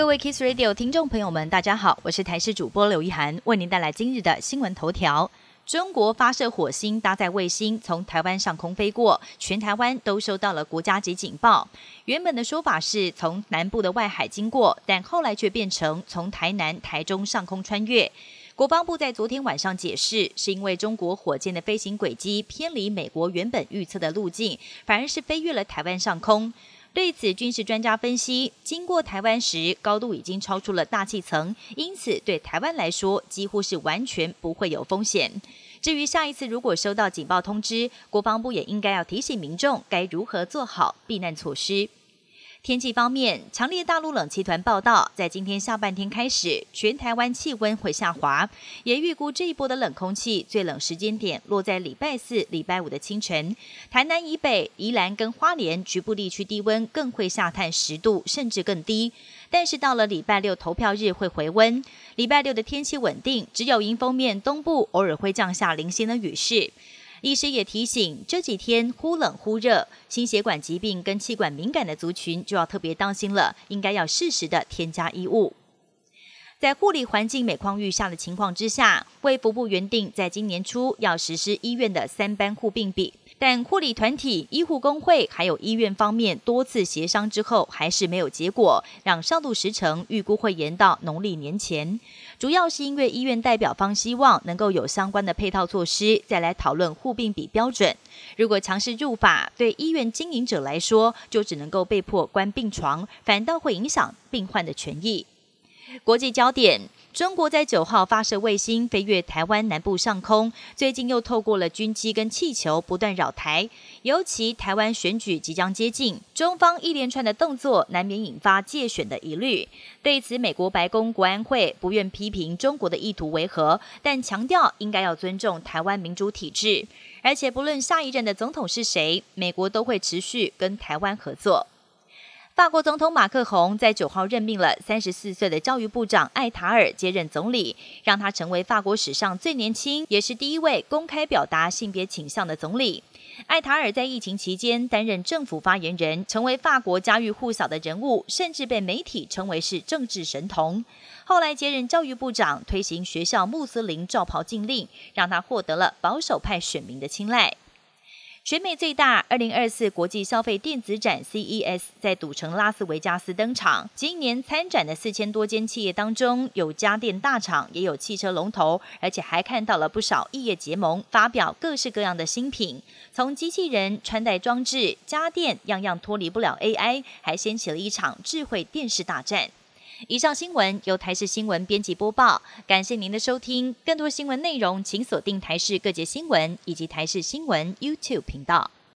各位 Kiss Radio 听众朋友们，大家好，我是台视主播刘一涵，为您带来今日的新闻头条。中国发射火星搭载卫星从台湾上空飞过，全台湾都收到了国家级警报。原本的说法是从南部的外海经过，但后来却变成从台南、台中上空穿越。国防部在昨天晚上解释，是因为中国火箭的飞行轨迹偏离美国原本预测的路径，反而是飞越了台湾上空。对此，军事专家分析，经过台湾时，高度已经超出了大气层，因此对台湾来说，几乎是完全不会有风险。至于下一次如果收到警报通知，国防部也应该要提醒民众该如何做好避难措施。天气方面，强烈大陆冷气团报道，在今天下半天开始，全台湾气温会下滑，也预估这一波的冷空气最冷时间点落在礼拜四、礼拜五的清晨。台南以北、宜兰跟花莲局部地区低温更会下探十度，甚至更低。但是到了礼拜六投票日会回温，礼拜六的天气稳定，只有迎风面东部偶尔会降下零星的雨势。医师也提醒，这几天忽冷忽热，心血管疾病跟气管敏感的族群就要特别当心了，应该要适时的添加衣物。在护理环境每况愈下的情况之下，卫福部原定在今年初要实施医院的三班护病比，但护理团体、医护工会还有医院方面多次协商之后，还是没有结果，让上路时程预估会延到农历年前。主要是因为医院代表方希望能够有相关的配套措施，再来讨论护病比标准。如果强势入法，对医院经营者来说，就只能够被迫关病床，反倒会影响病患的权益。国际焦点：中国在九号发射卫星飞越台湾南部上空，最近又透过了军机跟气球不断扰台。尤其台湾选举即将接近，中方一连串的动作难免引发借选的疑虑。对此，美国白宫国安会不愿批评中国的意图为何，但强调应该要尊重台湾民主体制，而且不论下一任的总统是谁，美国都会持续跟台湾合作。法国总统马克宏在九号任命了三十四岁的教育部长艾塔尔接任总理，让他成为法国史上最年轻，也是第一位公开表达性别倾向的总理。艾塔尔在疫情期间担任政府发言人，成为法国家喻户晓的人物，甚至被媒体称为是政治神童。后来接任教育部长，推行学校穆斯林罩袍禁令，让他获得了保守派选民的青睐。全美最大二零二四国际消费电子展 CES 在赌城拉斯维加斯登场。今年参展的四千多间企业当中，有家电大厂，也有汽车龙头，而且还看到了不少异业结盟，发表各式各样的新品。从机器人、穿戴装置、家电，样样脱离不了 AI，还掀起了一场智慧电视大战。以上新闻由台视新闻编辑播报，感谢您的收听。更多新闻内容，请锁定台视各界新闻以及台视新闻 YouTube 频道。